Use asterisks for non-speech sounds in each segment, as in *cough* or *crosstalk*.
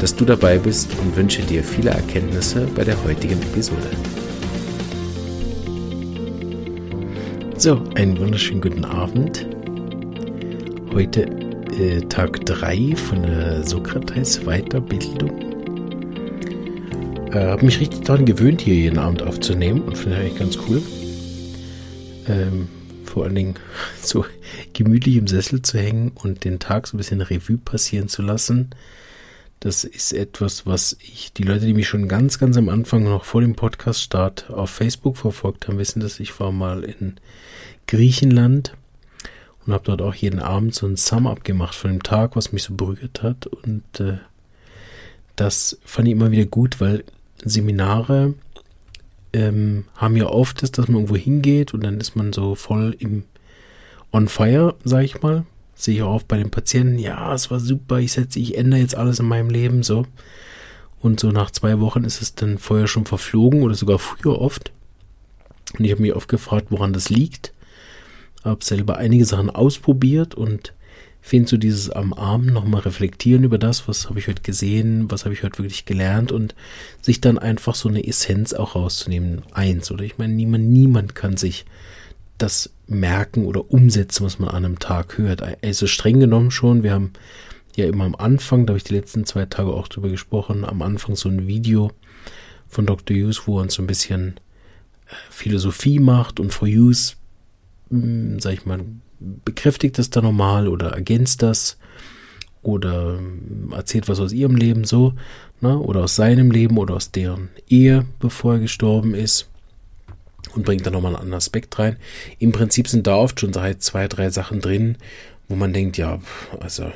dass du dabei bist und wünsche dir viele Erkenntnisse bei der heutigen Episode. So, einen wunderschönen guten Abend. Heute äh, Tag 3 von der Sokrates Weiterbildung. Äh, habe mich richtig daran gewöhnt, hier jeden Abend aufzunehmen und finde ich eigentlich ganz cool. Ähm, vor allen Dingen *laughs* so gemütlich im Sessel zu hängen und den Tag so ein bisschen Revue passieren zu lassen das ist etwas, was ich, die Leute, die mich schon ganz, ganz am Anfang, noch vor dem Podcast-Start auf Facebook verfolgt haben, wissen, dass ich war mal in Griechenland und habe dort auch jeden Abend so ein Sum-Up gemacht von dem Tag, was mich so berührt hat. Und äh, das fand ich immer wieder gut, weil Seminare ähm, haben ja oft das, dass man irgendwo hingeht und dann ist man so voll im On Fire, sag ich mal sehe ich auch oft bei den Patienten, ja, es war super, ich setze, ich ändere jetzt alles in meinem Leben so. Und so nach zwei Wochen ist es dann vorher schon verflogen oder sogar früher oft. Und ich habe mich oft gefragt, woran das liegt. Habe selber einige Sachen ausprobiert und finde so dieses am Abend nochmal reflektieren über das, was habe ich heute gesehen, was habe ich heute wirklich gelernt und sich dann einfach so eine Essenz auch rauszunehmen. Eins, oder ich meine, niemand, niemand kann sich das merken oder umsetzen, was man an einem Tag hört. Also streng genommen schon, wir haben ja immer am Anfang, da habe ich die letzten zwei Tage auch drüber gesprochen, am Anfang so ein Video von Dr. Hughes, wo er uns so ein bisschen äh, Philosophie macht und for Hughes, hm, sag ich mal, bekräftigt das da nochmal oder ergänzt das oder hm, erzählt was aus ihrem Leben so, ne, oder aus seinem Leben oder aus deren Ehe, bevor er gestorben ist und bringt da nochmal einen anderen Aspekt rein. Im Prinzip sind da oft schon drei, zwei, drei Sachen drin, wo man denkt, ja, also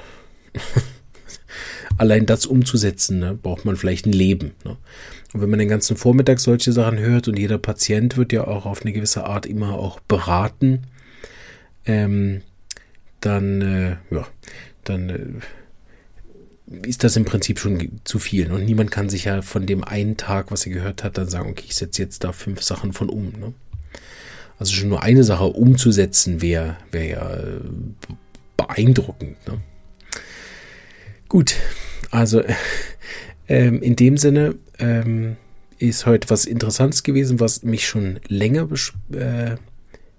*laughs* allein das umzusetzen, ne, braucht man vielleicht ein Leben. Ne? Und wenn man den ganzen Vormittag solche Sachen hört und jeder Patient wird ja auch auf eine gewisse Art immer auch beraten, ähm, dann, äh, ja, dann äh, ist das im Prinzip schon zu viel. Und niemand kann sich ja von dem einen Tag, was er gehört hat, dann sagen, okay, ich setze jetzt da fünf Sachen von um. Ne? Also schon nur eine Sache umzusetzen wäre wär ja äh, beeindruckend. Ne? Gut, also *laughs* ähm, in dem Sinne ähm, ist heute was Interessantes gewesen, was mich schon länger besch äh,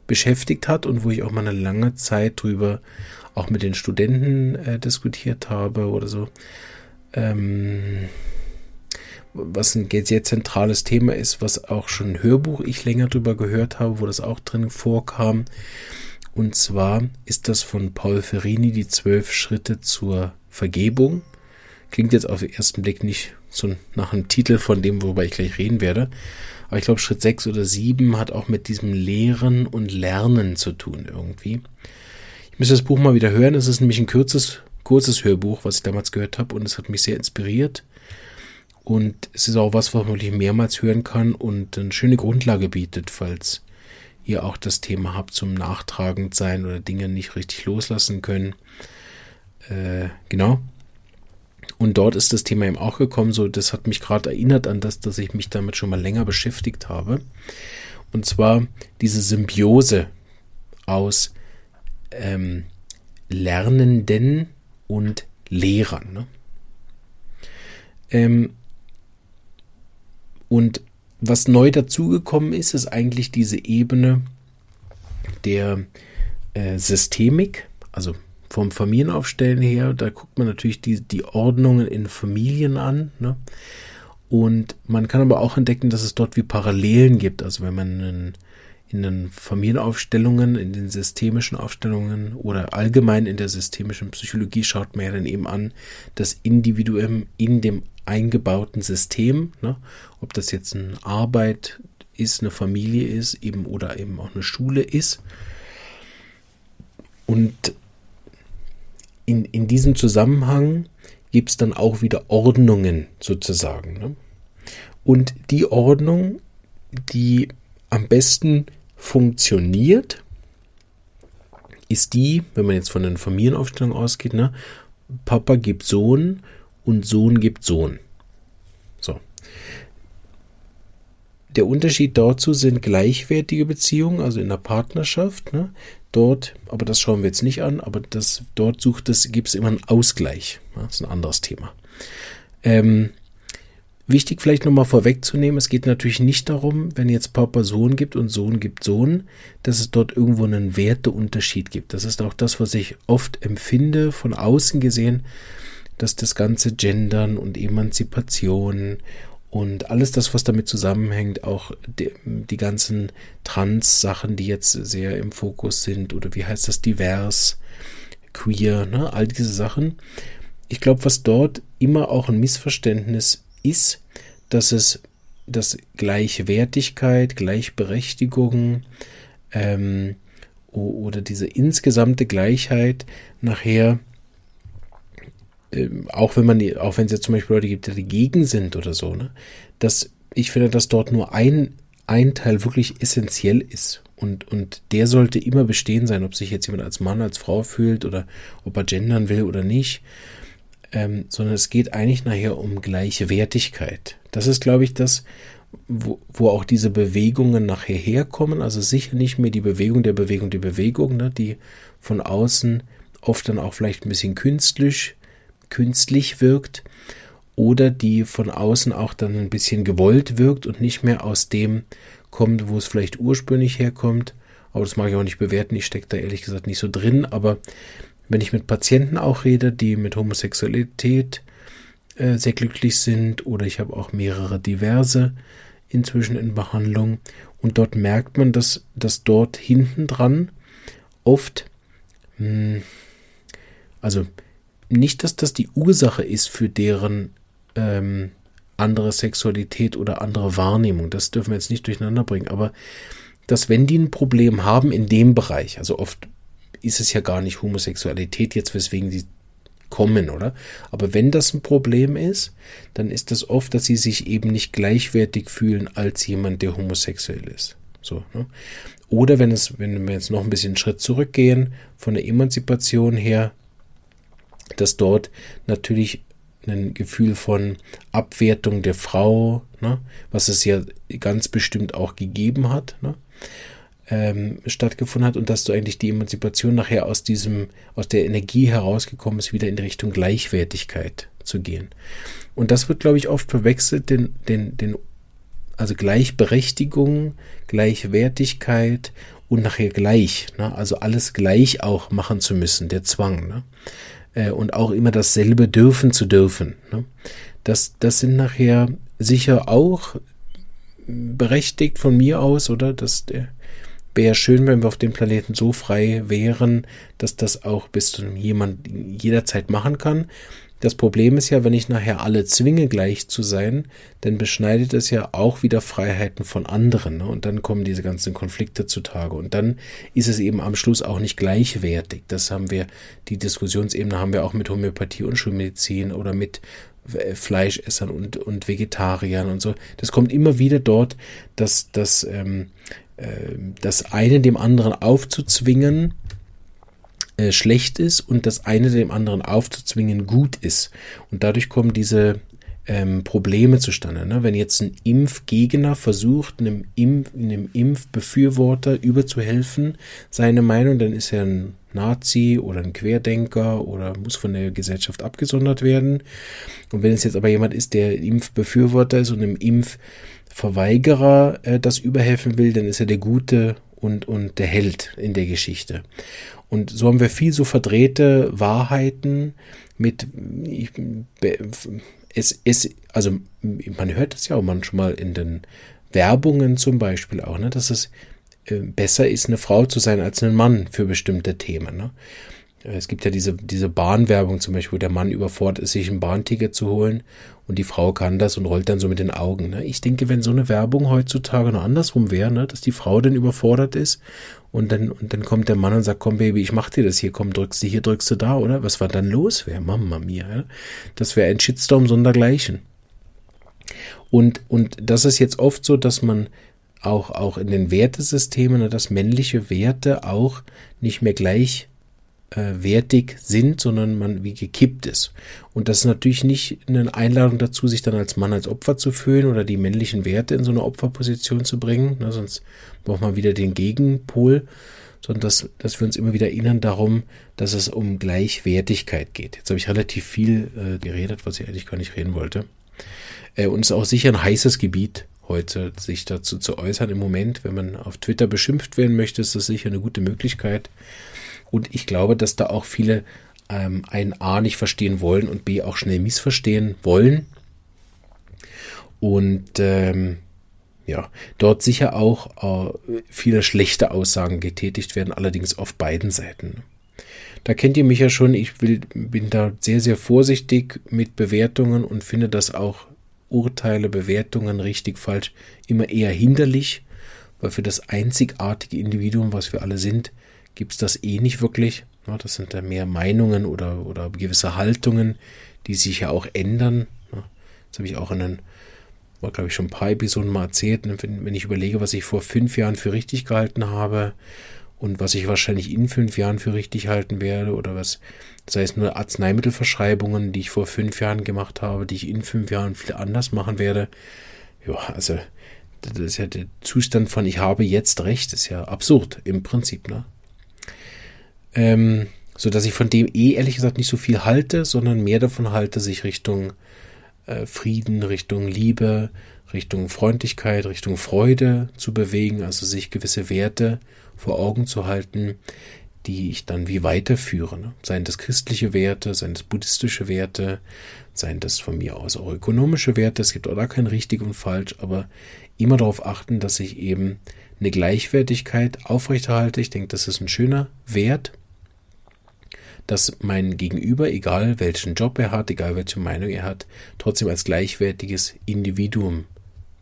beschäftigt hat und wo ich auch mal eine lange Zeit drüber auch mit den Studenten äh, diskutiert habe oder so. Ähm, was ein sehr zentrales Thema ist, was auch schon ein Hörbuch ich länger drüber gehört habe, wo das auch drin vorkam. Und zwar ist das von Paul Ferrini die zwölf Schritte zur Vergebung. Klingt jetzt auf den ersten Blick nicht so nach einem Titel von dem, worüber ich gleich reden werde. Aber ich glaube, Schritt sechs oder sieben hat auch mit diesem Lehren und Lernen zu tun irgendwie müsste das Buch mal wieder hören. Es ist nämlich ein kurzes, kurzes Hörbuch, was ich damals gehört habe und es hat mich sehr inspiriert. Und es ist auch was, was man wirklich mehrmals hören kann und eine schöne Grundlage bietet, falls ihr auch das Thema habt zum Nachtragend sein oder Dinge nicht richtig loslassen können. Äh, genau. Und dort ist das Thema eben auch gekommen, so das hat mich gerade erinnert an das, dass ich mich damit schon mal länger beschäftigt habe. Und zwar diese Symbiose aus ähm, Lernenden und Lehrern. Ne? Ähm, und was neu dazugekommen ist, ist eigentlich diese Ebene der äh, Systemik, also vom Familienaufstellen her, da guckt man natürlich die, die Ordnungen in Familien an. Ne? Und man kann aber auch entdecken, dass es dort wie Parallelen gibt. Also wenn man einen in den Familienaufstellungen, in den systemischen Aufstellungen oder allgemein in der systemischen Psychologie schaut man ja dann eben an, das Individuum in dem eingebauten System, ne, ob das jetzt eine Arbeit ist, eine Familie ist, eben oder eben auch eine Schule ist. Und in, in diesem Zusammenhang gibt es dann auch wieder Ordnungen sozusagen. Ne? Und die Ordnung die am besten funktioniert, ist die, wenn man jetzt von den Familienaufstellungen ausgeht, ne, Papa gibt Sohn und Sohn gibt Sohn. So. Der Unterschied dazu sind gleichwertige Beziehungen, also in der Partnerschaft. Ne? Dort, aber das schauen wir jetzt nicht an, aber das, dort sucht es, gibt es immer einen Ausgleich. Ne? Das ist ein anderes Thema. Ähm, wichtig vielleicht nochmal vorwegzunehmen, es geht natürlich nicht darum, wenn jetzt Papa Sohn gibt und Sohn gibt Sohn, dass es dort irgendwo einen Werteunterschied gibt. Das ist auch das, was ich oft empfinde, von außen gesehen, dass das ganze Gendern und Emanzipation und alles das, was damit zusammenhängt, auch die, die ganzen Trans-Sachen, die jetzt sehr im Fokus sind, oder wie heißt das, divers, queer, ne, all diese Sachen. Ich glaube, was dort immer auch ein Missverständnis ist, dass es dass Gleichwertigkeit, Gleichberechtigung ähm, oder diese insgesamte Gleichheit nachher ähm, auch wenn man, auch wenn es jetzt zum Beispiel Leute gibt, die dagegen sind oder so, ne, dass ich finde, dass dort nur ein, ein Teil wirklich essentiell ist. Und, und der sollte immer bestehen sein, ob sich jetzt jemand als Mann, als Frau fühlt oder ob er gendern will oder nicht. Ähm, sondern es geht eigentlich nachher um gleiche Wertigkeit. Das ist, glaube ich, das, wo, wo auch diese Bewegungen nachher herkommen. Also sicher nicht mehr die Bewegung der Bewegung der Bewegung, ne, die von außen oft dann auch vielleicht ein bisschen künstlich künstlich wirkt oder die von außen auch dann ein bisschen gewollt wirkt und nicht mehr aus dem kommt, wo es vielleicht ursprünglich herkommt. Aber das mag ich auch nicht bewerten, ich stecke da ehrlich gesagt nicht so drin. Aber wenn ich mit Patienten auch rede, die mit Homosexualität äh, sehr glücklich sind oder ich habe auch mehrere diverse inzwischen in Behandlung und dort merkt man, dass, dass dort hinten dran oft, mh, hm, also nicht, dass das die Ursache ist für deren ähm, andere Sexualität oder andere Wahrnehmung. Das dürfen wir jetzt nicht durcheinander bringen. Aber dass wenn die ein Problem haben in dem Bereich, also oft ist es ja gar nicht Homosexualität jetzt, weswegen sie kommen, oder? Aber wenn das ein Problem ist, dann ist das oft, dass sie sich eben nicht gleichwertig fühlen als jemand, der homosexuell ist. So, ne? Oder wenn es, wenn wir jetzt noch ein bisschen einen Schritt zurückgehen, von der Emanzipation her, dass dort natürlich ein Gefühl von Abwertung der Frau, ne, was es ja ganz bestimmt auch gegeben hat, ne, ähm, stattgefunden hat und dass du eigentlich die Emanzipation nachher aus diesem, aus der Energie herausgekommen ist, wieder in Richtung Gleichwertigkeit zu gehen. Und das wird, glaube ich, oft verwechselt, den, den, den, also Gleichberechtigung, Gleichwertigkeit und nachher gleich, ne, also alles gleich auch machen zu müssen, der Zwang, ne äh, und auch immer dasselbe dürfen zu dürfen. Ne? Das, das sind nachher sicher auch berechtigt von mir aus, oder? Das wäre schön, wenn wir auf dem Planeten so frei wären, dass das auch bis zu jemand jederzeit machen kann. Das Problem ist ja, wenn ich nachher alle zwinge, gleich zu sein, dann beschneidet es ja auch wieder Freiheiten von anderen. Ne? Und dann kommen diese ganzen Konflikte zutage. Und dann ist es eben am Schluss auch nicht gleichwertig. Das haben wir, die Diskussionsebene haben wir auch mit Homöopathie und Schulmedizin oder mit äh, Fleischessern und, und Vegetariern und so. Das kommt immer wieder dort, dass, dass ähm, äh, das eine dem anderen aufzuzwingen, äh, schlecht ist und das eine dem anderen aufzuzwingen gut ist. Und dadurch kommen diese ähm, Probleme zustande. Ne? Wenn jetzt ein Impfgegner versucht, einem, Impf, einem Impfbefürworter überzuhelfen, seine Meinung, dann ist er ein Nazi oder ein Querdenker oder muss von der Gesellschaft abgesondert werden. Und wenn es jetzt aber jemand ist, der Impfbefürworter ist und einem Impfverweigerer äh, das überhelfen will, dann ist er der Gute und, und der Held in der Geschichte. Und so haben wir viel so verdrehte Wahrheiten mit, ich, es, es, also man hört es ja auch manchmal in den Werbungen zum Beispiel auch, ne, dass es äh, besser ist, eine Frau zu sein als ein Mann für bestimmte Themen. Ne? Es gibt ja diese, diese Bahnwerbung zum Beispiel, wo der Mann überfordert ist, sich ein Bahnticket zu holen und die Frau kann das und rollt dann so mit den Augen. Ne? Ich denke, wenn so eine Werbung heutzutage noch andersrum wäre, ne, dass die Frau dann überfordert ist und dann, und dann kommt der Mann und sagt, komm Baby, ich mach dir das hier, komm, drückst du hier, drückst du da, oder? Was war dann los? Wäre Mama mia, ja? Das wäre ein Shitstorm sondergleichen. Und, und das ist jetzt oft so, dass man auch, auch in den Wertesystemen, ne, dass männliche Werte auch nicht mehr gleich äh, wertig sind, sondern man wie gekippt ist. Und das ist natürlich nicht eine Einladung dazu, sich dann als Mann als Opfer zu fühlen oder die männlichen Werte in so eine Opferposition zu bringen. Ne, sonst braucht man wieder den Gegenpol, sondern dass, dass wir uns immer wieder erinnern darum, dass es um Gleichwertigkeit geht. Jetzt habe ich relativ viel äh, geredet, was ich eigentlich gar nicht reden wollte. Äh, und es ist auch sicher ein heißes Gebiet heute, sich dazu zu äußern. Im Moment, wenn man auf Twitter beschimpft werden möchte, ist das sicher eine gute Möglichkeit. Und ich glaube, dass da auch viele ähm, ein A nicht verstehen wollen und B auch schnell missverstehen wollen. Und ähm, ja, dort sicher auch äh, viele schlechte Aussagen getätigt werden, allerdings auf beiden Seiten. Da kennt ihr mich ja schon, ich will, bin da sehr, sehr vorsichtig mit Bewertungen und finde das auch Urteile, Bewertungen, richtig, falsch, immer eher hinderlich, weil für das einzigartige Individuum, was wir alle sind, gibt es das eh nicht wirklich. Das sind da mehr Meinungen oder, oder gewisse Haltungen, die sich ja auch ändern. Das habe ich auch in den, war glaube ich schon ein paar Episoden mal erzählt. Wenn, ich überlege, was ich vor fünf Jahren für richtig gehalten habe und was ich wahrscheinlich in fünf Jahren für richtig halten werde oder was, das heißt nur Arzneimittelverschreibungen, die ich vor fünf Jahren gemacht habe, die ich in fünf Jahren viel anders machen werde. Ja, also das ist ja der Zustand von ich habe jetzt recht, ist ja absurd im Prinzip, ne? Ähm, so dass ich von dem eh ehrlich gesagt nicht so viel halte, sondern mehr davon halte, sich Richtung äh, Frieden, Richtung Liebe, Richtung Freundlichkeit, Richtung Freude zu bewegen, also sich gewisse Werte vor Augen zu halten, die ich dann wie weiterführe. Ne? Seien das christliche Werte, seien das buddhistische Werte, seien das von mir aus auch ökonomische Werte. Es gibt auch da kein richtig und falsch, aber immer darauf achten, dass ich eben eine Gleichwertigkeit aufrechterhalte. Ich denke, das ist ein schöner Wert, dass mein Gegenüber, egal welchen Job er hat, egal welche Meinung er hat, trotzdem als gleichwertiges Individuum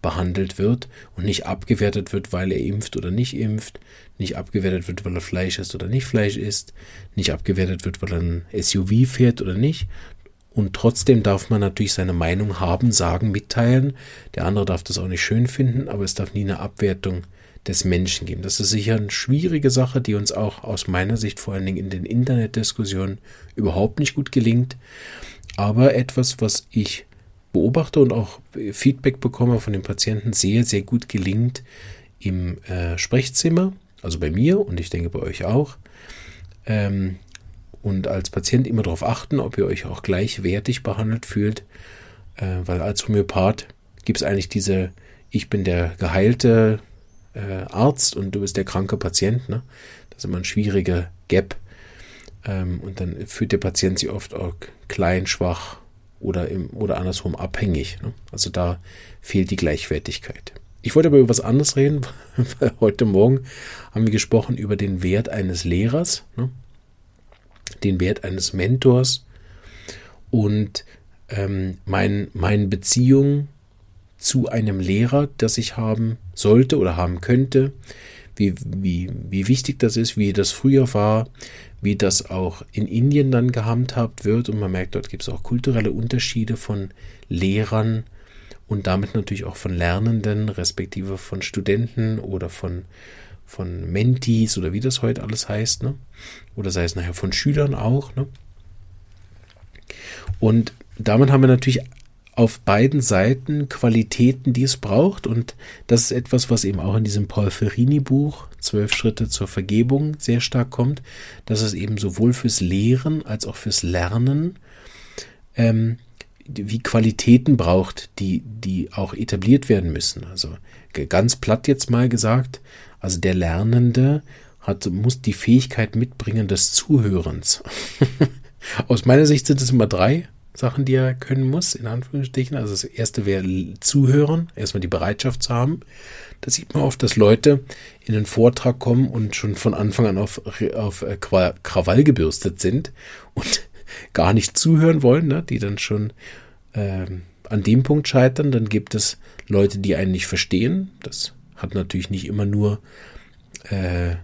behandelt wird und nicht abgewertet wird, weil er impft oder nicht impft, nicht abgewertet wird, weil er Fleisch isst oder nicht Fleisch isst, nicht abgewertet wird, weil er ein SUV fährt oder nicht. Und trotzdem darf man natürlich seine Meinung haben, sagen, mitteilen. Der andere darf das auch nicht schön finden, aber es darf nie eine Abwertung des Menschen geben. Das ist sicher eine schwierige Sache, die uns auch aus meiner Sicht vor allen Dingen in den Internetdiskussionen überhaupt nicht gut gelingt. Aber etwas, was ich beobachte und auch Feedback bekomme von den Patienten, sehr, sehr gut gelingt im äh, Sprechzimmer, also bei mir und ich denke bei euch auch. Ähm, und als Patient immer darauf achten, ob ihr euch auch gleichwertig behandelt fühlt, äh, weil als Homöopath gibt es eigentlich diese, ich bin der geheilte äh, Arzt und du bist der kranke Patient. Ne? Das ist immer ein schwieriger Gap. Ähm, und dann fühlt der Patient sich oft auch klein, schwach oder, im, oder andersrum abhängig. Ne? Also da fehlt die Gleichwertigkeit. Ich wollte aber über was anderes reden, *laughs* weil heute Morgen haben wir gesprochen über den Wert eines Lehrers, ne? den Wert eines Mentors und ähm, mein, meine Beziehung zu einem Lehrer, das ich haben sollte oder haben könnte, wie, wie, wie wichtig das ist, wie das früher war, wie das auch in Indien dann gehandhabt wird. Und man merkt, dort gibt es auch kulturelle Unterschiede von Lehrern und damit natürlich auch von Lernenden, respektive von Studenten oder von, von Mentees oder wie das heute alles heißt. Ne? Oder sei es nachher von Schülern auch. Ne? Und damit haben wir natürlich auf beiden Seiten Qualitäten, die es braucht. Und das ist etwas, was eben auch in diesem Paul Ferrini-Buch Zwölf Schritte zur Vergebung sehr stark kommt, dass es eben sowohl fürs Lehren als auch fürs Lernen ähm, wie Qualitäten braucht, die, die auch etabliert werden müssen. Also ganz platt jetzt mal gesagt, also der Lernende hat, muss die Fähigkeit mitbringen des Zuhörens. *laughs* Aus meiner Sicht sind es immer drei Sachen, die er können muss, in Anführungsstrichen. Also das erste wäre Zuhören, erstmal die Bereitschaft zu haben. Da sieht man oft, dass Leute in den Vortrag kommen und schon von Anfang an auf, auf äh, Krawall gebürstet sind und *laughs* gar nicht zuhören wollen, ne? die dann schon ähm, an dem Punkt scheitern. Dann gibt es Leute, die einen nicht verstehen. Das hat natürlich nicht immer nur äh,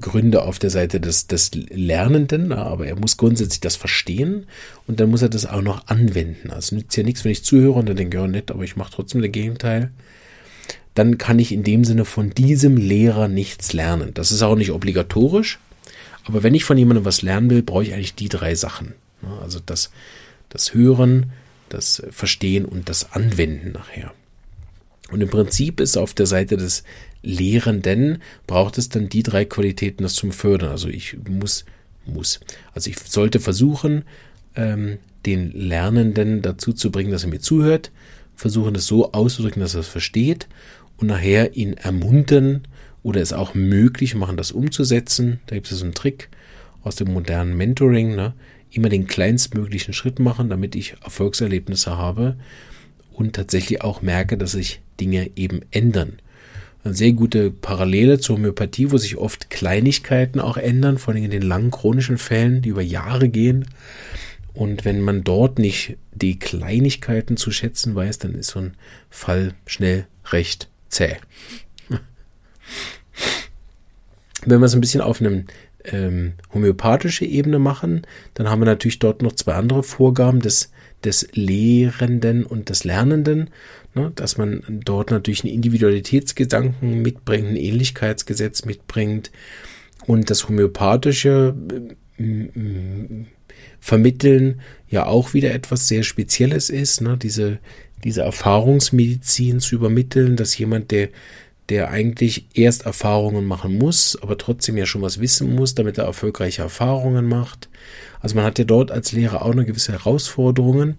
Gründe auf der Seite des, des Lernenden, aber er muss grundsätzlich das verstehen und dann muss er das auch noch anwenden. Also nützt ja nichts, wenn ich zuhöre und dann denke, ja nett, aber ich mache trotzdem das Gegenteil. dann kann ich in dem Sinne von diesem Lehrer nichts lernen. Das ist auch nicht obligatorisch, aber wenn ich von jemandem was lernen will, brauche ich eigentlich die drei Sachen. Also das, das Hören, das Verstehen und das Anwenden nachher. Und im Prinzip ist auf der Seite des Lehrenden braucht es dann die drei Qualitäten, das zum Fördern. Also ich muss, muss. Also ich sollte versuchen, ähm, den Lernenden dazu zu bringen, dass er mir zuhört, versuchen es so auszudrücken, dass er es versteht und nachher ihn ermuntern oder es auch möglich machen, das umzusetzen. Da gibt es so einen Trick aus dem modernen Mentoring, ne? immer den kleinstmöglichen Schritt machen, damit ich Erfolgserlebnisse habe und tatsächlich auch merke, dass sich Dinge eben ändern. Eine sehr gute Parallele zur Homöopathie, wo sich oft Kleinigkeiten auch ändern, vor allem in den langen chronischen Fällen, die über Jahre gehen. Und wenn man dort nicht die Kleinigkeiten zu schätzen weiß, dann ist so ein Fall schnell recht zäh. *laughs* Wenn wir es ein bisschen auf einem ähm, homöopathische Ebene machen, dann haben wir natürlich dort noch zwei andere Vorgaben des, des Lehrenden und des Lernenden, ne, dass man dort natürlich einen Individualitätsgedanken mitbringt, ein Ähnlichkeitsgesetz mitbringt und das homöopathische äh, Vermitteln ja auch wieder etwas sehr Spezielles ist, ne, diese, diese Erfahrungsmedizin zu übermitteln, dass jemand, der der eigentlich erst Erfahrungen machen muss, aber trotzdem ja schon was wissen muss, damit er erfolgreiche Erfahrungen macht. Also man hat ja dort als Lehrer auch eine gewisse Herausforderungen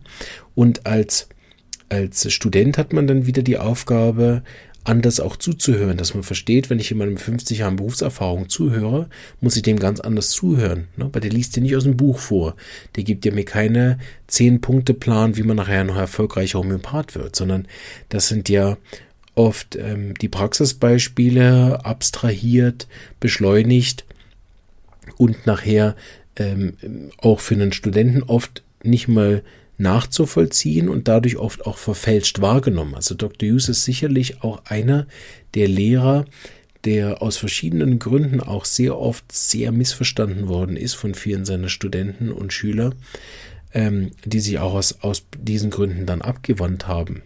und als, als Student hat man dann wieder die Aufgabe, anders auch zuzuhören, dass man versteht, wenn ich jemandem 50 Jahren Berufserfahrung zuhöre, muss ich dem ganz anders zuhören, ne? weil der liest dir nicht aus dem Buch vor, der gibt dir mir keine 10-Punkte-Plan, wie man nachher noch erfolgreicher Homöopath wird, sondern das sind ja oft ähm, die Praxisbeispiele abstrahiert, beschleunigt und nachher ähm, auch für einen Studenten oft nicht mal nachzuvollziehen und dadurch oft auch verfälscht wahrgenommen. Also Dr. Hughes ist sicherlich auch einer der Lehrer, der aus verschiedenen Gründen auch sehr oft sehr missverstanden worden ist von vielen seiner Studenten und Schüler, ähm, die sich auch aus, aus diesen Gründen dann abgewandt haben.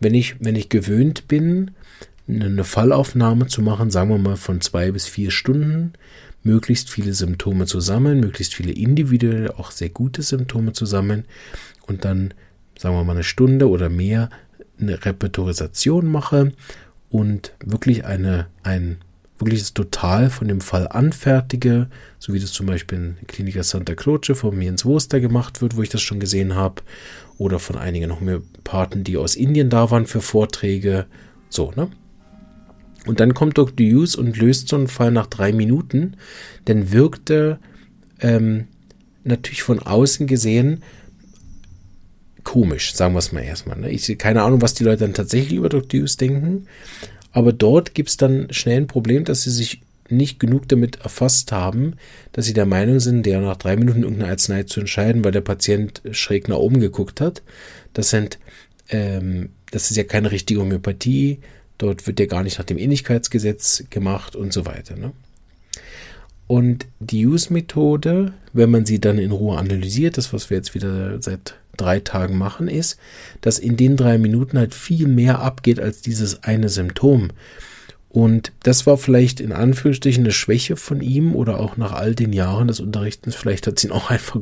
Wenn ich, wenn ich gewöhnt bin, eine Fallaufnahme zu machen, sagen wir mal von zwei bis vier Stunden, möglichst viele Symptome zu sammeln, möglichst viele individuelle, auch sehr gute Symptome zu sammeln und dann, sagen wir mal, eine Stunde oder mehr eine Repertorisation mache und wirklich eine, ein wirkliches Total von dem Fall anfertige, so wie das zum Beispiel in Klinika Santa Croce von mir ins Woster gemacht wird, wo ich das schon gesehen habe, oder von einigen Homöopathen, die aus Indien da waren für Vorträge, so, ne? Und dann kommt Dr. Hughes und löst so einen Fall nach drei Minuten, denn wirkte ähm, natürlich von außen gesehen komisch, sagen wir es mal erstmal. Ne? Ich sehe keine Ahnung, was die Leute dann tatsächlich über Dr. Hughes denken, aber dort gibt es dann schnell ein Problem, dass sie sich nicht genug damit erfasst haben, dass sie der Meinung sind, der nach drei Minuten irgendeine Arznei zu entscheiden, weil der Patient schräg nach oben geguckt hat. Das sind, ähm, das ist ja keine richtige Homöopathie. Dort wird ja gar nicht nach dem Ähnlichkeitsgesetz gemacht und so weiter. Ne? Und die Use-Methode, wenn man sie dann in Ruhe analysiert, das, was wir jetzt wieder seit drei Tagen machen, ist, dass in den drei Minuten halt viel mehr abgeht als dieses eine Symptom. Und das war vielleicht in Anführungsstrichen eine Schwäche von ihm oder auch nach all den Jahren des Unterrichtens. Vielleicht hat es ihn auch *laughs* einfach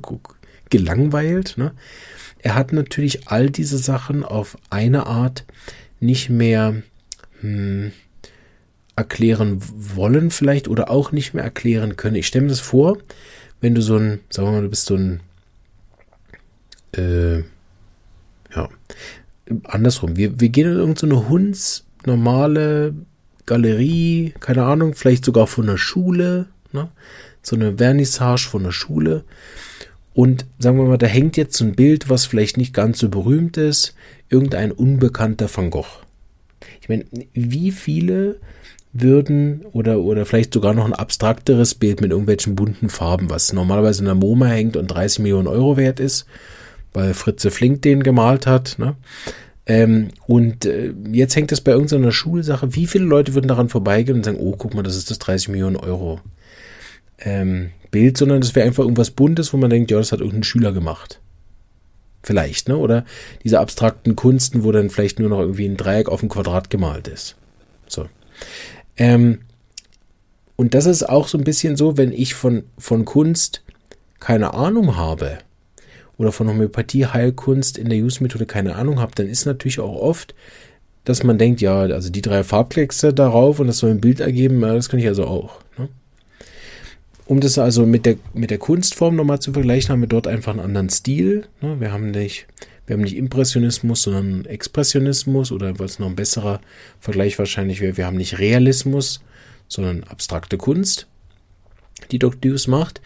gelangweilt. Ne? Er hat natürlich all diese Sachen auf eine Art nicht mehr hm, erklären wollen vielleicht oder auch nicht mehr erklären können. Ich stelle mir das vor, wenn du so ein, sagen wir mal, du bist so ein äh, ja, andersrum. Wir, wir gehen in irgendeine Hunds normale Galerie, keine Ahnung, vielleicht sogar von der Schule, ne? so eine Vernissage von der Schule. Und sagen wir mal, da hängt jetzt so ein Bild, was vielleicht nicht ganz so berühmt ist, irgendein unbekannter Van Gogh. Ich meine, wie viele würden oder, oder vielleicht sogar noch ein abstrakteres Bild mit irgendwelchen bunten Farben, was normalerweise in der MoMA hängt und 30 Millionen Euro wert ist, weil Fritze Flink den gemalt hat. Ne? Ähm, und äh, jetzt hängt es bei irgendeiner Schulsache. Wie viele Leute würden daran vorbeigehen und sagen, oh, guck mal, das ist das 30 Millionen Euro ähm, Bild, sondern das wäre einfach irgendwas Buntes, wo man denkt, ja, das hat irgendein Schüler gemacht. Vielleicht, ne? Oder diese abstrakten Kunsten, wo dann vielleicht nur noch irgendwie ein Dreieck auf dem Quadrat gemalt ist. So. Ähm, und das ist auch so ein bisschen so, wenn ich von, von Kunst keine Ahnung habe oder von Homöopathie, Heilkunst in der Use-Methode keine Ahnung habe, dann ist natürlich auch oft, dass man denkt, ja, also die drei Farbkleckse darauf und das soll ein Bild ergeben, das kann ich also auch. Ne? Um das also mit der, mit der Kunstform nochmal zu vergleichen, haben wir dort einfach einen anderen Stil. Ne? Wir haben nicht, wir haben nicht Impressionismus, sondern Expressionismus oder was noch ein besserer Vergleich wahrscheinlich wäre, wir haben nicht Realismus, sondern abstrakte Kunst, die Dr. Deuce macht.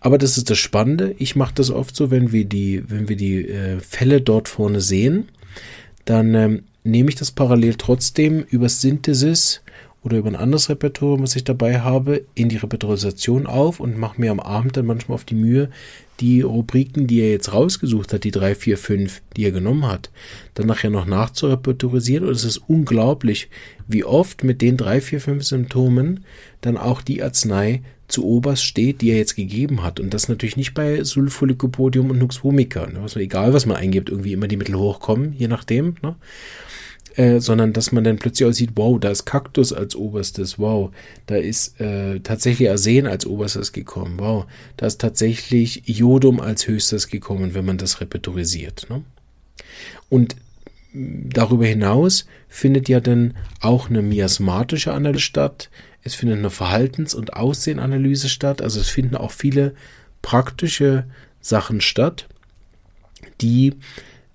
Aber das ist das Spannende. Ich mache das oft so, wenn wir die, wenn wir die äh, Fälle dort vorne sehen, dann ähm, nehme ich das parallel trotzdem über Synthesis oder über ein anderes Repertoire, was ich dabei habe, in die Repertorisation auf und mache mir am Abend dann manchmal auf die Mühe, die Rubriken, die er jetzt rausgesucht hat, die drei, vier, fünf, die er genommen hat, dann nachher noch nachzurepertorisieren. Und es ist unglaublich, wie oft mit den drei, vier, fünf Symptomen dann auch die Arznei zu oberst steht, die er jetzt gegeben hat. Und das natürlich nicht bei Sulfolicopodium und Nux vomica. Ne? Also egal, was man eingibt, irgendwie immer die Mittel hochkommen, je nachdem. Ne? Äh, sondern dass man dann plötzlich auch sieht, wow, da ist Kaktus als oberstes, wow, da ist äh, tatsächlich Arsen als oberstes gekommen, wow, da ist tatsächlich Iodum als höchstes gekommen, wenn man das repertorisiert. Ne? Und darüber hinaus findet ja dann auch eine miasmatische Analyse statt, es findet eine Verhaltens- und Aussehenanalyse statt, also es finden auch viele praktische Sachen statt, die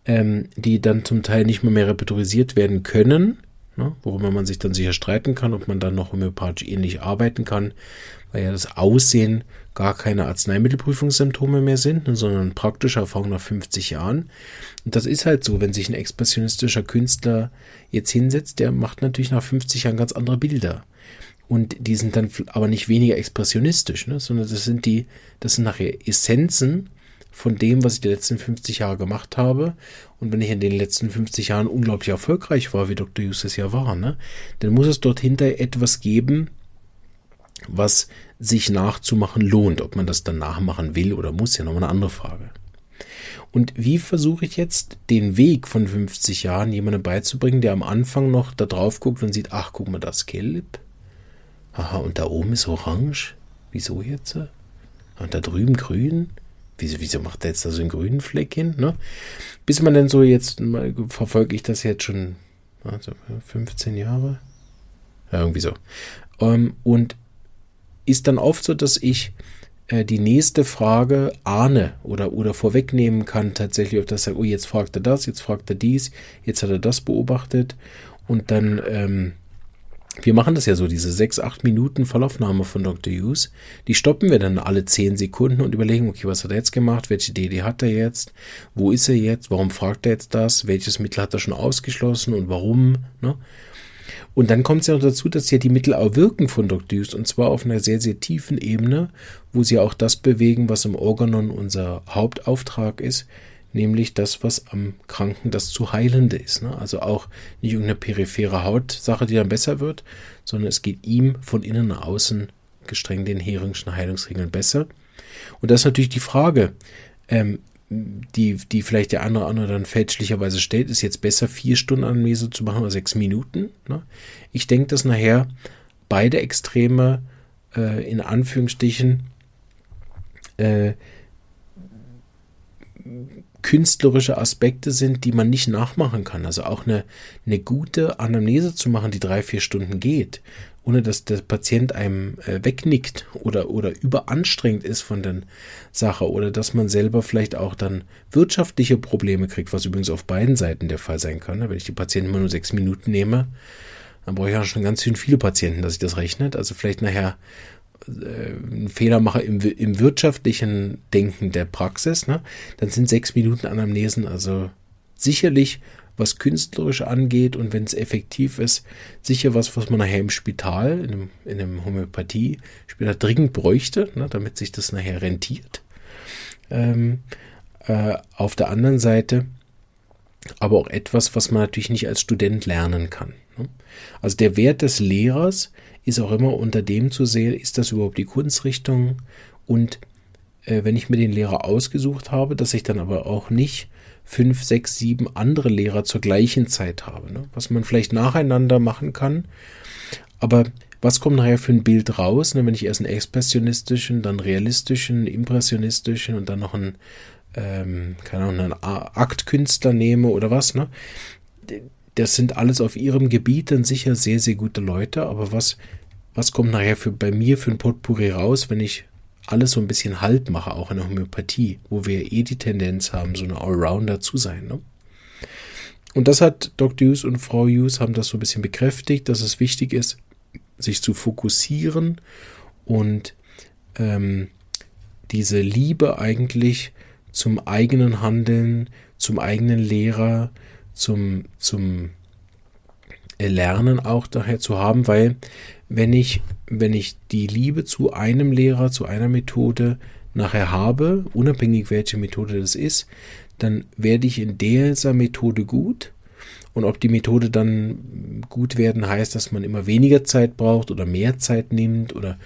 ähm, die dann zum Teil nicht mehr, mehr repertorisiert werden können, ne, worüber man sich dann sicher streiten kann, ob man dann noch homöopathisch ähnlich arbeiten kann, weil ja das Aussehen gar keine Arzneimittelprüfungssymptome mehr sind, ne, sondern praktische Erfahrung nach 50 Jahren. Und das ist halt so, wenn sich ein expressionistischer Künstler jetzt hinsetzt, der macht natürlich nach 50 Jahren ganz andere Bilder. Und die sind dann aber nicht weniger expressionistisch, ne, sondern das sind die, das sind nachher Essenzen von dem, was ich die letzten 50 Jahre gemacht habe. Und wenn ich in den letzten 50 Jahren unglaublich erfolgreich war, wie Dr. Justus ja war, ne, dann muss es dort hinter etwas geben, was sich nachzumachen lohnt. Ob man das dann nachmachen will oder muss, ja nochmal eine andere Frage. Und wie versuche ich jetzt den Weg von 50 Jahren jemandem beizubringen, der am Anfang noch da drauf guckt und sieht, ach, guck mal, das gelb. Aha, und da oben ist orange. Wieso jetzt? Und da drüben grün wieso, wieso macht er jetzt da so einen grünen Fleck hin? Ne? Bis man dann so jetzt, verfolge ich das jetzt schon also 15 Jahre. Ja, irgendwie so. Ähm, und ist dann oft so, dass ich äh, die nächste Frage ahne oder, oder vorwegnehmen kann, tatsächlich, auf das sagt, oh, jetzt fragt er das, jetzt fragt er dies, jetzt hat er das beobachtet und dann ähm, wir machen das ja so, diese sechs, acht Minuten Vollaufnahme von Dr. Hughes, die stoppen wir dann alle zehn Sekunden und überlegen, okay, was hat er jetzt gemacht, welche DD hat er jetzt, wo ist er jetzt, warum fragt er jetzt das, welches Mittel hat er schon ausgeschlossen und warum, ne? Und dann kommt es ja noch dazu, dass ja die Mittel auch wirken von Dr. Hughes und zwar auf einer sehr, sehr tiefen Ebene, wo sie auch das bewegen, was im Organon unser Hauptauftrag ist, nämlich das, was am Kranken das zu heilende ist. Ne? Also auch nicht irgendeine periphere Hautsache, die dann besser wird, sondern es geht ihm von innen nach außen, gestreng den Heringschen Heilungsregeln besser. Und das ist natürlich die Frage, ähm, die, die vielleicht der andere andere dann fälschlicherweise stellt, ist jetzt besser vier Stunden Anamnese zu machen oder sechs Minuten. Ne? Ich denke, dass nachher beide Extreme äh, in Anführungsstrichen äh, künstlerische Aspekte sind, die man nicht nachmachen kann. Also auch eine, eine gute Anamnese zu machen, die drei, vier Stunden geht, ohne dass der Patient einem äh, wegnickt oder, oder überanstrengend ist von der Sache oder dass man selber vielleicht auch dann wirtschaftliche Probleme kriegt, was übrigens auf beiden Seiten der Fall sein kann. Wenn ich die Patienten immer nur sechs Minuten nehme, dann brauche ich ja schon ganz schön viele Patienten, dass sich das rechnet. Also vielleicht nachher einen Fehler mache im, im wirtschaftlichen Denken der Praxis, ne, dann sind sechs Minuten Anamnesen also sicherlich, was künstlerisch angeht und wenn es effektiv ist, sicher was, was man nachher im Spital, in einem, in einem Homöopathie später dringend bräuchte, ne, damit sich das nachher rentiert. Ähm, äh, auf der anderen Seite aber auch etwas, was man natürlich nicht als Student lernen kann. Ne? Also der Wert des Lehrers ist auch immer unter dem zu sehen, ist das überhaupt die Kunstrichtung und äh, wenn ich mir den Lehrer ausgesucht habe, dass ich dann aber auch nicht fünf, sechs, sieben andere Lehrer zur gleichen Zeit habe, ne? was man vielleicht nacheinander machen kann. Aber was kommt nachher für ein Bild raus, ne? wenn ich erst einen expressionistischen, dann realistischen, impressionistischen und dann noch einen, ähm, keine Ahnung, einen Aktkünstler nehme oder was, ne? Das sind alles auf ihrem Gebiet dann sicher sehr, sehr gute Leute, aber was, was kommt nachher für, bei mir für ein Potpourri raus, wenn ich alles so ein bisschen Halt mache, auch in der Homöopathie, wo wir eh die Tendenz haben, so eine Allrounder zu sein. Ne? Und das hat Dr. Hughes und Frau Hughes haben das so ein bisschen bekräftigt, dass es wichtig ist, sich zu fokussieren und ähm, diese Liebe eigentlich zum eigenen Handeln, zum eigenen Lehrer, zum, zum Lernen auch daher zu haben, weil wenn ich, wenn ich die Liebe zu einem Lehrer, zu einer Methode nachher habe, unabhängig welche Methode das ist, dann werde ich in dieser Methode gut und ob die Methode dann gut werden heißt, dass man immer weniger Zeit braucht oder mehr Zeit nimmt oder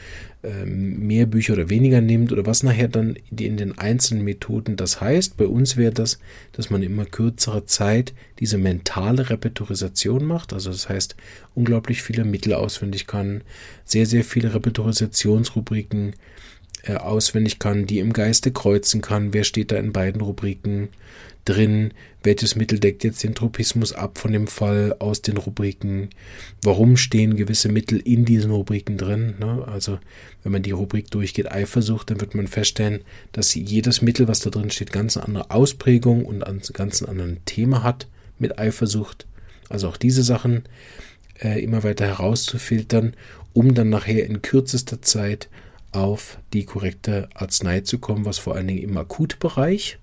ähm, mehr Bücher oder weniger nimmt oder was nachher dann in den einzelnen Methoden das heißt. Bei uns wäre das, dass man immer kürzere Zeit diese mentale Repetorisation macht. Also das heißt, unglaublich viele Mittel auswendig kann, sehr, sehr viele Repetorisationsrubriken äh, auswendig kann, die im Geiste kreuzen kann. Wer steht da in beiden Rubriken? Drin, welches Mittel deckt jetzt den Tropismus ab von dem Fall aus den Rubriken, warum stehen gewisse Mittel in diesen Rubriken drin. Ne? Also wenn man die Rubrik durchgeht, Eifersucht, dann wird man feststellen, dass jedes Mittel, was da drin steht, ganz eine andere Ausprägung und ein ganz anderen Thema hat mit Eifersucht. Also auch diese Sachen äh, immer weiter herauszufiltern, um dann nachher in kürzester Zeit auf die korrekte Arznei zu kommen, was vor allen Dingen im Akutbereich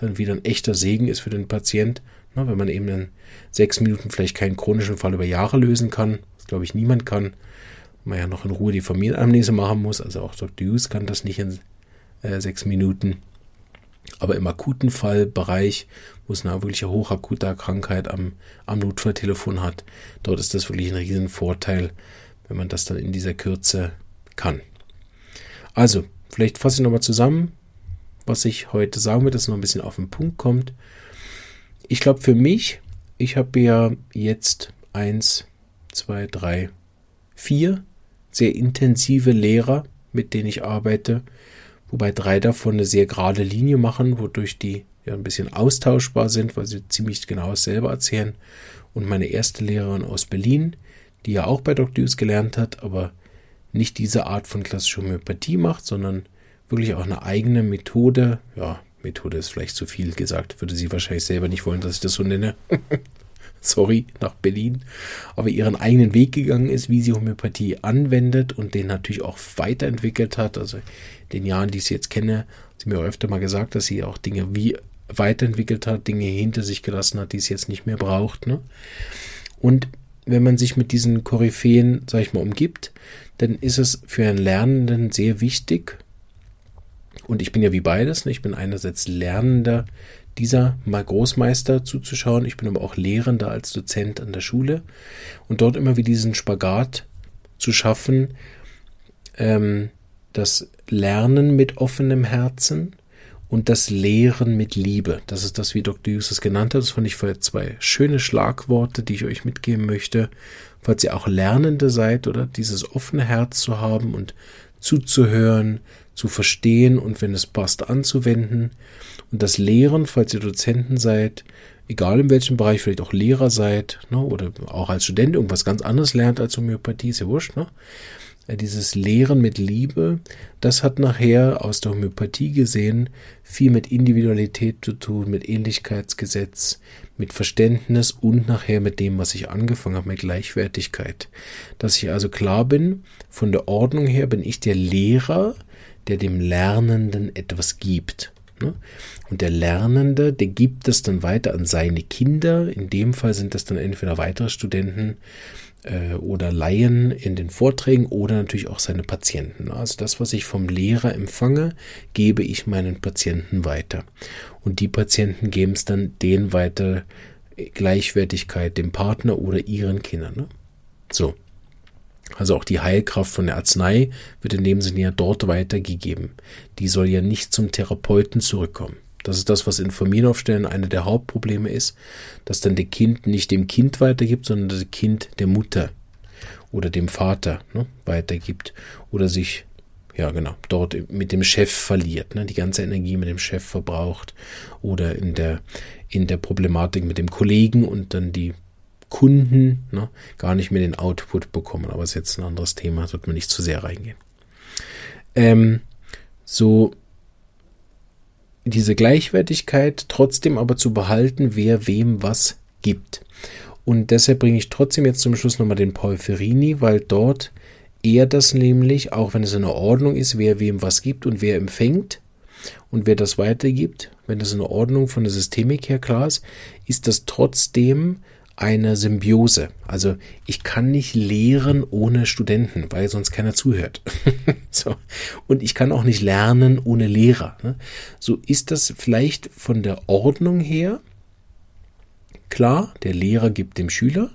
dann wieder ein echter Segen ist für den Patient, ne, wenn man eben in sechs Minuten vielleicht keinen chronischen Fall über Jahre lösen kann, was glaube ich niemand kann, man ja noch in Ruhe die Familienamnese machen muss, also auch Dr. Hughes kann das nicht in äh, sechs Minuten. Aber im akuten Fallbereich, wo es eine wirkliche hochakute Krankheit am, am Notfalltelefon hat, dort ist das wirklich ein riesen Vorteil, wenn man das dann in dieser Kürze kann. Also, vielleicht fasse ich nochmal zusammen was ich heute sagen will, dass es noch ein bisschen auf den Punkt kommt. Ich glaube für mich, ich habe ja jetzt eins, zwei, drei, vier sehr intensive Lehrer, mit denen ich arbeite, wobei drei davon eine sehr gerade Linie machen, wodurch die ja ein bisschen austauschbar sind, weil sie ziemlich genau dasselbe erzählen. Und meine erste Lehrerin aus Berlin, die ja auch bei Dr. Hughes gelernt hat, aber nicht diese Art von klassischer Homöopathie macht, sondern wirklich auch eine eigene Methode. Ja, Methode ist vielleicht zu viel gesagt, würde sie wahrscheinlich selber nicht wollen, dass ich das so nenne. *laughs* Sorry, nach Berlin. Aber ihren eigenen Weg gegangen ist, wie sie Homöopathie anwendet und den natürlich auch weiterentwickelt hat. Also in den Jahren, die ich sie jetzt kenne, hat sie mir öfter mal gesagt, dass sie auch Dinge wie weiterentwickelt hat, Dinge hinter sich gelassen hat, die es jetzt nicht mehr braucht. Ne? Und wenn man sich mit diesen Koryphäen, sag ich mal, umgibt, dann ist es für einen Lernenden sehr wichtig, und ich bin ja wie beides. Ne? Ich bin einerseits Lernender dieser mal Großmeister zuzuschauen. Ich bin aber auch Lehrender als Dozent an der Schule. Und dort immer wie diesen Spagat zu schaffen, ähm, das Lernen mit offenem Herzen und das Lehren mit Liebe. Das ist das, wie Dr. Hughes genannt hat. Das fand ich für zwei schöne Schlagworte, die ich euch mitgeben möchte. Falls ihr auch Lernende seid oder dieses offene Herz zu haben und zuzuhören, zu verstehen und wenn es passt anzuwenden. Und das Lehren, falls ihr Dozenten seid, egal in welchem Bereich, vielleicht auch Lehrer seid, ne, oder auch als Student irgendwas ganz anderes lernt als Homöopathie, ist ja wurscht, ne? Äh, dieses Lehren mit Liebe, das hat nachher aus der Homöopathie gesehen viel mit Individualität zu tun, mit Ähnlichkeitsgesetz, mit Verständnis und nachher mit dem, was ich angefangen habe, mit Gleichwertigkeit. Dass ich also klar bin, von der Ordnung her bin ich der Lehrer, der dem Lernenden etwas gibt. Ne? Und der Lernende, der gibt es dann weiter an seine Kinder. In dem Fall sind das dann entweder weitere Studenten äh, oder Laien in den Vorträgen oder natürlich auch seine Patienten. Also das, was ich vom Lehrer empfange, gebe ich meinen Patienten weiter. Und die Patienten geben es dann denen weiter Gleichwertigkeit, dem Partner oder ihren Kindern. Ne? So. Also auch die Heilkraft von der Arznei wird in dem Sinne ja dort weitergegeben. Die soll ja nicht zum Therapeuten zurückkommen. Das ist das, was in Familienaufstellen eine der Hauptprobleme ist, dass dann der Kind nicht dem Kind weitergibt, sondern das Kind der Mutter oder dem Vater ne, weitergibt oder sich ja genau, dort mit dem Chef verliert, ne, die ganze Energie mit dem Chef verbraucht oder in der, in der Problematik mit dem Kollegen und dann die Kunden ne, gar nicht mehr den Output bekommen. Aber es ist jetzt ein anderes Thema, sollte man nicht zu sehr reingehen. Ähm, so diese Gleichwertigkeit trotzdem aber zu behalten, wer wem was gibt. Und deshalb bringe ich trotzdem jetzt zum Schluss nochmal den Paul Ferrini, weil dort er das nämlich, auch wenn es in Ordnung ist, wer wem was gibt und wer empfängt und wer das weitergibt, wenn das in Ordnung von der Systemik her klar ist, ist das trotzdem eine Symbiose. Also ich kann nicht lehren ohne Studenten, weil sonst keiner zuhört. *laughs* so. Und ich kann auch nicht lernen ohne Lehrer. Ne? So ist das vielleicht von der Ordnung her klar. Der Lehrer gibt dem Schüler.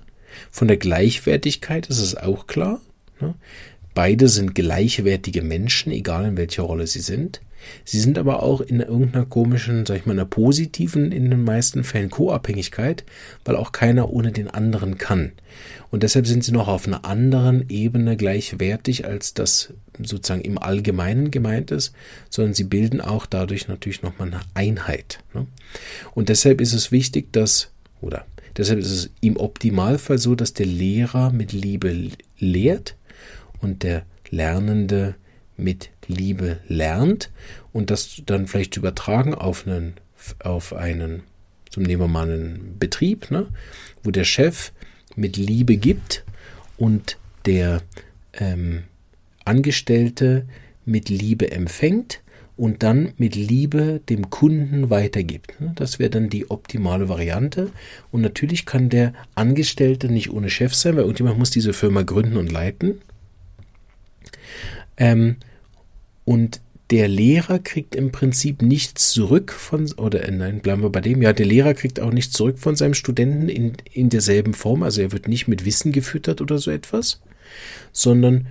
Von der Gleichwertigkeit ist es auch klar. Ne? Beide sind gleichwertige Menschen, egal in welcher Rolle sie sind. Sie sind aber auch in irgendeiner komischen, sag ich mal, einer positiven, in den meisten Fällen Co-Abhängigkeit, weil auch keiner ohne den anderen kann. Und deshalb sind sie noch auf einer anderen Ebene gleichwertig, als das sozusagen im Allgemeinen gemeint ist, sondern sie bilden auch dadurch natürlich nochmal eine Einheit. Ne? Und deshalb ist es wichtig, dass, oder deshalb ist es im Optimalfall so, dass der Lehrer mit Liebe lehrt, und der Lernende mit Liebe lernt und das dann vielleicht übertragen auf einen, auf einen, zum nehmen wir mal einen Betrieb, ne, wo der Chef mit Liebe gibt und der ähm, Angestellte mit Liebe empfängt und dann mit Liebe dem Kunden weitergibt. Ne. Das wäre dann die optimale Variante. Und natürlich kann der Angestellte nicht ohne Chef sein, weil irgendjemand muss diese Firma gründen und leiten. Ähm, und der Lehrer kriegt im Prinzip nichts zurück von, oder äh, nein, bleiben wir bei dem, ja, der Lehrer kriegt auch nichts zurück von seinem Studenten in, in derselben Form, also er wird nicht mit Wissen gefüttert oder so etwas, sondern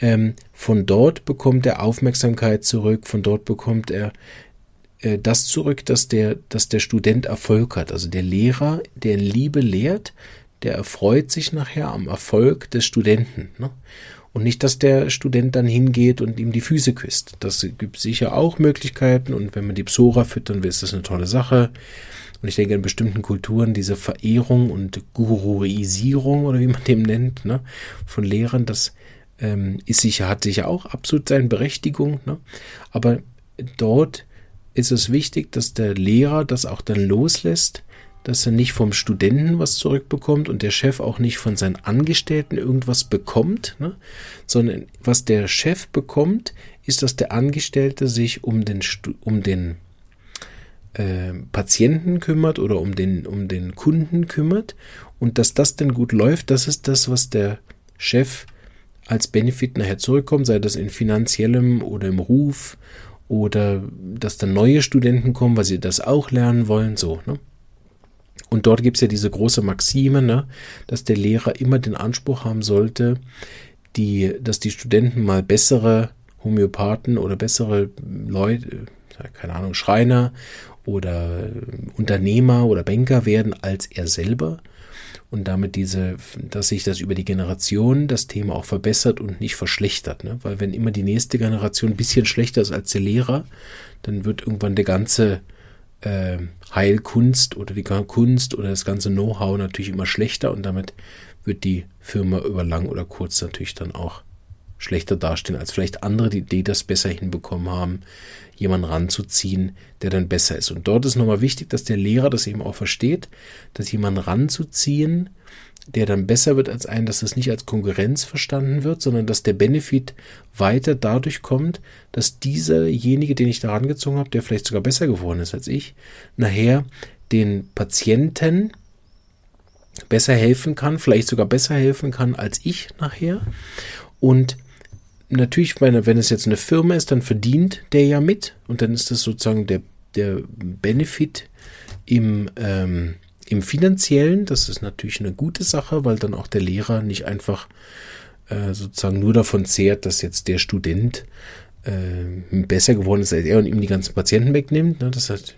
ähm, von dort bekommt er Aufmerksamkeit zurück, von dort bekommt er äh, das zurück, dass der, dass der Student Erfolg hat. Also der Lehrer, der in Liebe lehrt, der erfreut sich nachher am Erfolg des Studenten. Ne? Und nicht, dass der Student dann hingeht und ihm die Füße küsst. Das gibt sicher auch Möglichkeiten und wenn man die Psora füttern will, ist das eine tolle Sache. Und ich denke, in bestimmten Kulturen diese Verehrung und Guruisierung oder wie man dem nennt, ne, von Lehrern, das ähm, ist sicher, hat sicher auch absolut seine Berechtigung. Ne? Aber dort ist es wichtig, dass der Lehrer das auch dann loslässt, dass er nicht vom Studenten was zurückbekommt und der Chef auch nicht von seinen Angestellten irgendwas bekommt, ne? sondern was der Chef bekommt, ist, dass der Angestellte sich um den, um den äh, Patienten kümmert oder um den, um den Kunden kümmert und dass das dann gut läuft, das ist das, was der Chef als Benefit nachher zurückkommt, sei das in finanziellem oder im Ruf oder dass dann neue Studenten kommen, weil sie das auch lernen wollen, so. Ne? Und dort gibt es ja diese große Maxime, ne, dass der Lehrer immer den Anspruch haben sollte, die, dass die Studenten mal bessere Homöopathen oder bessere Leute, keine Ahnung, Schreiner oder Unternehmer oder Banker werden als er selber. Und damit diese, dass sich das über die Generation das Thema auch verbessert und nicht verschlechtert. Ne? Weil wenn immer die nächste Generation ein bisschen schlechter ist als der Lehrer, dann wird irgendwann der ganze äh, Heilkunst oder die Kunst oder das ganze Know-how natürlich immer schlechter und damit wird die Firma über lang oder kurz natürlich dann auch schlechter dastehen als vielleicht andere, die, die das besser hinbekommen haben, jemanden ranzuziehen, der dann besser ist. Und dort ist nochmal wichtig, dass der Lehrer das eben auch versteht, dass jemanden ranzuziehen, der dann besser wird als ein, dass das nicht als Konkurrenz verstanden wird, sondern dass der Benefit weiter dadurch kommt, dass dieserjenige, den ich da rangezogen habe, der vielleicht sogar besser geworden ist als ich, nachher den Patienten besser helfen kann, vielleicht sogar besser helfen kann als ich nachher. Und natürlich, wenn, wenn es jetzt eine Firma ist, dann verdient der ja mit und dann ist das sozusagen der, der Benefit im, ähm, im finanziellen, das ist natürlich eine gute Sache, weil dann auch der Lehrer nicht einfach äh, sozusagen nur davon zehrt, dass jetzt der Student äh, besser geworden ist als er und ihm die ganzen Patienten wegnimmt. Ne? Das hat,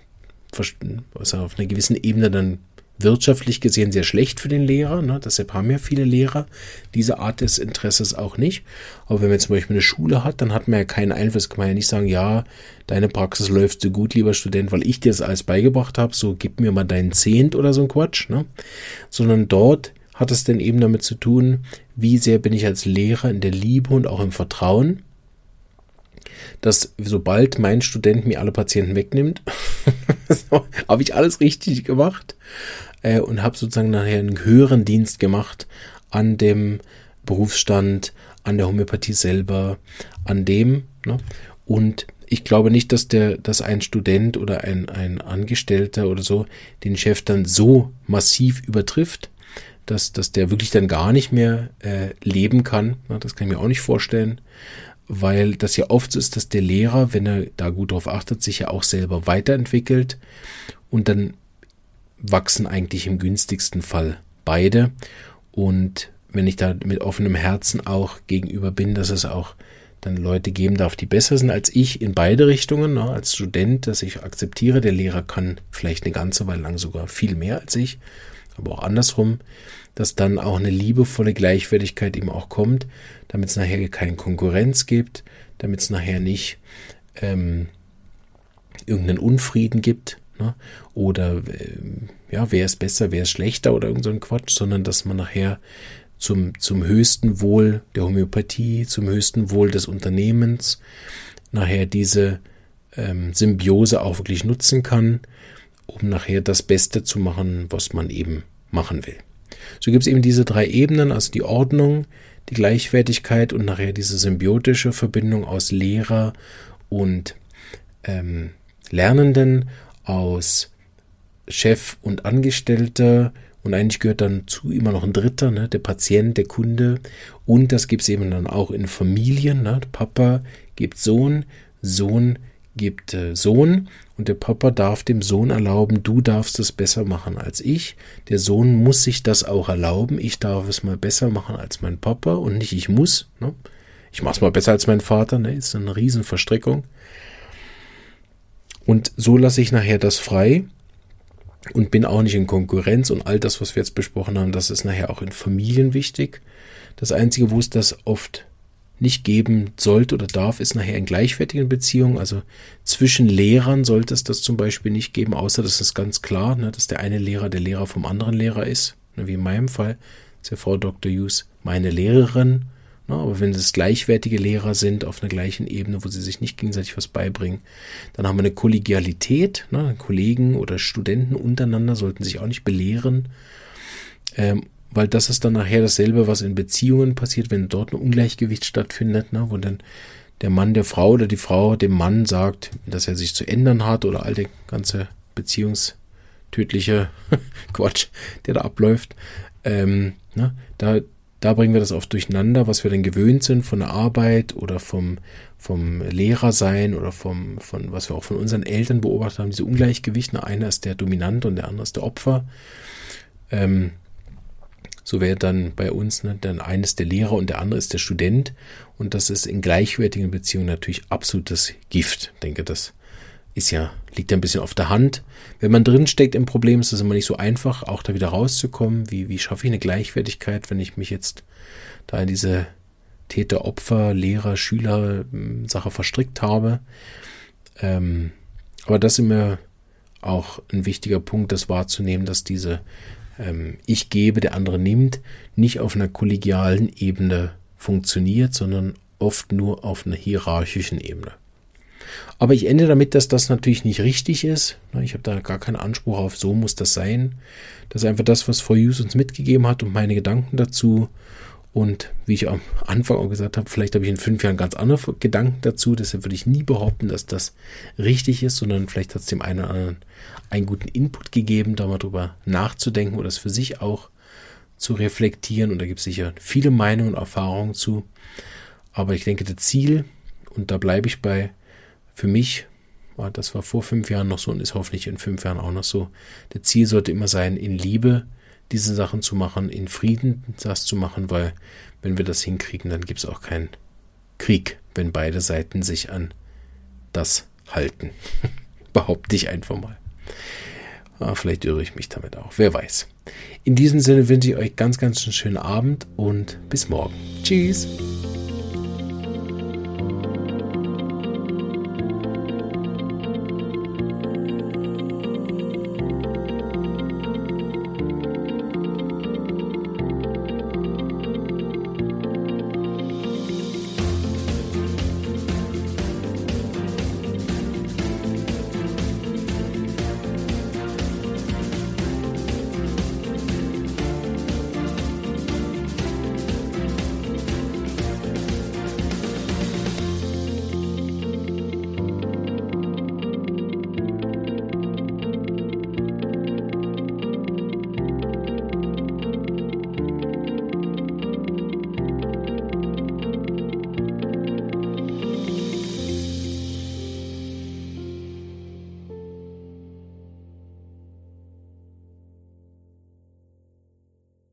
was auf einer gewissen Ebene dann wirtschaftlich gesehen sehr schlecht für den Lehrer. Ne? Deshalb haben ja viele Lehrer diese Art des Interesses auch nicht. Aber wenn man zum Beispiel eine Schule hat, dann hat man ja keinen Einfluss. Kann man ja nicht sagen, ja, deine Praxis läuft so gut, lieber Student, weil ich dir das alles beigebracht habe, so gib mir mal deinen Zehnt oder so ein Quatsch. Ne? Sondern dort hat es dann eben damit zu tun, wie sehr bin ich als Lehrer in der Liebe und auch im Vertrauen dass sobald mein Student mir alle Patienten wegnimmt, *laughs* so, habe ich alles richtig gemacht äh, und habe sozusagen nachher einen höheren Dienst gemacht an dem Berufsstand, an der Homöopathie selber, an dem. Ne? Und ich glaube nicht, dass der, dass ein Student oder ein, ein Angestellter oder so den Chef dann so massiv übertrifft, dass, dass der wirklich dann gar nicht mehr äh, leben kann. Na, das kann ich mir auch nicht vorstellen, weil das ja oft so ist, dass der Lehrer, wenn er da gut drauf achtet, sich ja auch selber weiterentwickelt und dann wachsen eigentlich im günstigsten Fall beide. Und wenn ich da mit offenem Herzen auch gegenüber bin, dass es auch dann Leute geben darf, die besser sind als ich in beide Richtungen, ne, als Student, dass ich akzeptiere, der Lehrer kann vielleicht eine ganze Weile lang sogar viel mehr als ich, aber auch andersrum, dass dann auch eine liebevolle Gleichwertigkeit ihm auch kommt, damit es nachher keine Konkurrenz gibt, damit es nachher nicht ähm, irgendeinen Unfrieden gibt, Ne? Oder äh, ja, wer ist besser, wer ist schlechter oder irgend so ein Quatsch, sondern dass man nachher zum, zum höchsten Wohl der Homöopathie, zum höchsten Wohl des Unternehmens nachher diese ähm, Symbiose auch wirklich nutzen kann, um nachher das Beste zu machen, was man eben machen will. So gibt es eben diese drei Ebenen, also die Ordnung, die Gleichwertigkeit und nachher diese symbiotische Verbindung aus Lehrer und ähm, Lernenden aus Chef und Angestellter und eigentlich gehört dann zu immer noch ein Dritter, ne, der Patient, der Kunde. Und das gibt es eben dann auch in Familien. Ne? Papa gibt Sohn, Sohn gibt äh, Sohn und der Papa darf dem Sohn erlauben, du darfst es besser machen als ich. Der Sohn muss sich das auch erlauben. Ich darf es mal besser machen als mein Papa und nicht ich muss. Ne? Ich mache es mal besser als mein Vater. Ne? Ist eine Riesenverstrickung. Und so lasse ich nachher das frei und bin auch nicht in Konkurrenz und all das, was wir jetzt besprochen haben, das ist nachher auch in Familien wichtig. Das Einzige, wo es das oft nicht geben sollte oder darf, ist nachher in gleichwertigen Beziehungen. Also zwischen Lehrern sollte es das zum Beispiel nicht geben, außer das ist ganz klar, ne, dass der eine Lehrer der Lehrer vom anderen Lehrer ist. Ne, wie in meinem Fall ist ja Frau Dr. Hughes meine Lehrerin Ne, aber wenn es gleichwertige Lehrer sind auf einer gleichen Ebene, wo sie sich nicht gegenseitig was beibringen, dann haben wir eine Kollegialität. Ne? Kollegen oder Studenten untereinander sollten sich auch nicht belehren, ähm, weil das ist dann nachher dasselbe, was in Beziehungen passiert, wenn dort ein Ungleichgewicht stattfindet, ne? wo dann der Mann der Frau oder die Frau dem Mann sagt, dass er sich zu ändern hat oder all der ganze beziehungstödliche *laughs* Quatsch, der da abläuft. Ähm, ne? Da da bringen wir das oft durcheinander, was wir denn gewöhnt sind von der Arbeit oder vom, vom Lehrer sein oder vom, von, was wir auch von unseren Eltern beobachtet haben, diese Ungleichgewichte. Einer ist der Dominant und der andere ist der Opfer. Ähm, so wäre dann bei uns ne, dann eines der Lehrer und der andere ist der Student. Und das ist in gleichwertigen Beziehungen natürlich absolutes Gift. Ich denke, das ist ja, liegt ja ein bisschen auf der Hand. Wenn man drinsteckt im Problem, ist es immer nicht so einfach, auch da wieder rauszukommen. Wie, wie schaffe ich eine Gleichwertigkeit, wenn ich mich jetzt da in diese Täter, Opfer, Lehrer, Schüler hm, Sache verstrickt habe? Ähm, aber das ist immer auch ein wichtiger Punkt, das wahrzunehmen, dass diese ähm, Ich gebe, der andere nimmt, nicht auf einer kollegialen Ebene funktioniert, sondern oft nur auf einer hierarchischen Ebene. Aber ich ende damit, dass das natürlich nicht richtig ist. Ich habe da gar keinen Anspruch auf, so muss das sein. Das ist einfach das, was Frau Hughes uns mitgegeben hat und meine Gedanken dazu. Und wie ich am Anfang auch gesagt habe, vielleicht habe ich in fünf Jahren ganz andere Gedanken dazu. Deshalb würde ich nie behaupten, dass das richtig ist, sondern vielleicht hat es dem einen oder anderen einen guten Input gegeben, da mal drüber nachzudenken oder es für sich auch zu reflektieren. Und da gibt es sicher viele Meinungen und Erfahrungen zu. Aber ich denke, das Ziel, und da bleibe ich bei, für mich war das war vor fünf Jahren noch so und ist hoffentlich in fünf Jahren auch noch so. Der Ziel sollte immer sein, in Liebe diese Sachen zu machen, in Frieden das zu machen, weil wenn wir das hinkriegen, dann gibt es auch keinen Krieg, wenn beide Seiten sich an das halten. *laughs* Behaupte ich einfach mal. Ah, vielleicht irre ich mich damit auch. Wer weiß. In diesem Sinne wünsche ich euch ganz, ganz einen schönen Abend und bis morgen. Tschüss.